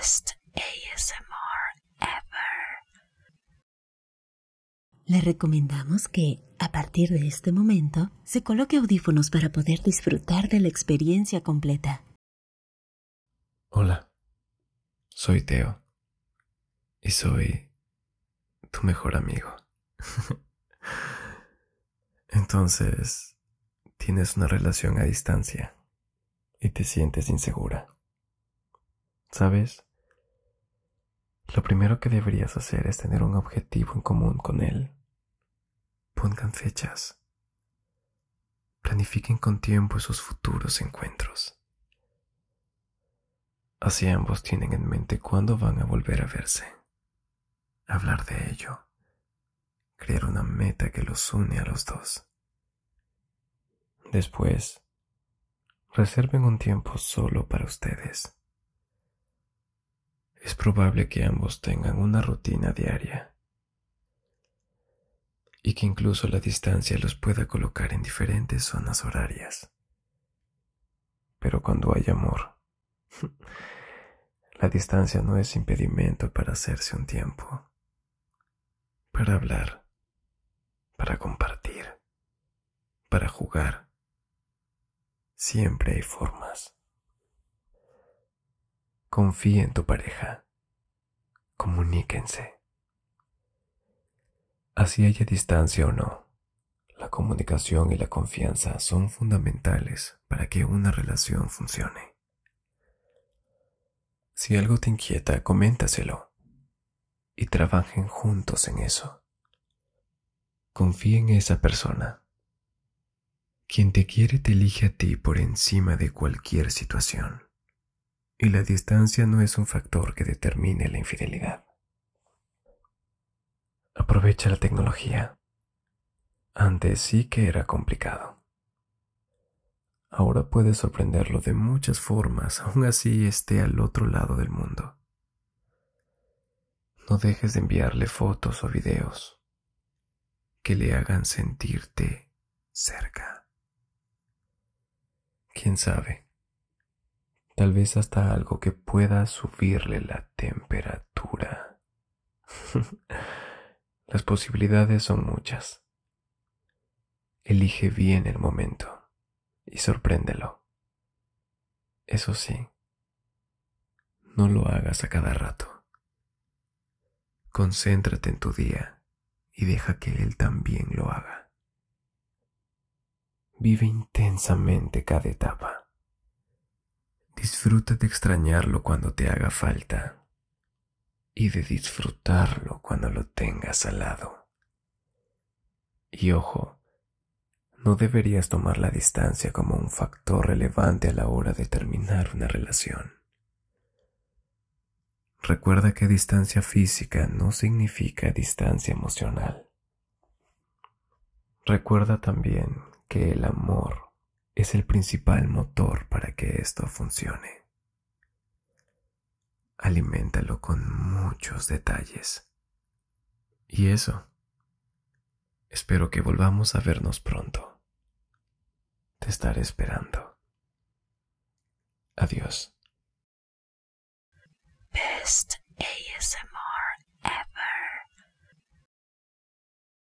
best ASMR ever. Le recomendamos que, a partir de este momento, se coloque audífonos para poder disfrutar de la experiencia completa. Hola, soy Teo y soy tu mejor amigo. Entonces, tienes una relación a distancia y te sientes insegura. ¿Sabes? Lo primero que deberías hacer es tener un objetivo en común con él. Pongan fechas. Planifiquen con tiempo sus futuros encuentros. Así ambos tienen en mente cuándo van a volver a verse. Hablar de ello. Crear una meta que los une a los dos. Después, reserven un tiempo solo para ustedes. Es probable que ambos tengan una rutina diaria y que incluso la distancia los pueda colocar en diferentes zonas horarias. Pero cuando hay amor, la distancia no es impedimento para hacerse un tiempo, para hablar, para compartir, para jugar Siempre hay formas. Confía en tu pareja. Comuníquense. Así haya distancia o no, la comunicación y la confianza son fundamentales para que una relación funcione. Si algo te inquieta, coméntaselo y trabajen juntos en eso. Confía en esa persona quien te quiere te elige a ti por encima de cualquier situación. Y la distancia no es un factor que determine la infidelidad. Aprovecha la tecnología. Antes sí que era complicado. Ahora puedes sorprenderlo de muchas formas, aun así esté al otro lado del mundo. No dejes de enviarle fotos o videos que le hagan sentirte cerca. Quién sabe. Tal vez hasta algo que pueda subirle la temperatura. Las posibilidades son muchas. Elige bien el momento y sorpréndelo. Eso sí, no lo hagas a cada rato. Concéntrate en tu día y deja que él también lo haga. Vive intensamente cada etapa. Disfruta de extrañarlo cuando te haga falta y de disfrutarlo cuando lo tengas al lado. Y ojo, no deberías tomar la distancia como un factor relevante a la hora de terminar una relación. Recuerda que distancia física no significa distancia emocional. Recuerda también que el amor es el principal motor para que esto funcione. Aliméntalo con muchos detalles. Y eso. Espero que volvamos a vernos pronto. Te estaré esperando. Adiós. Best ASMR.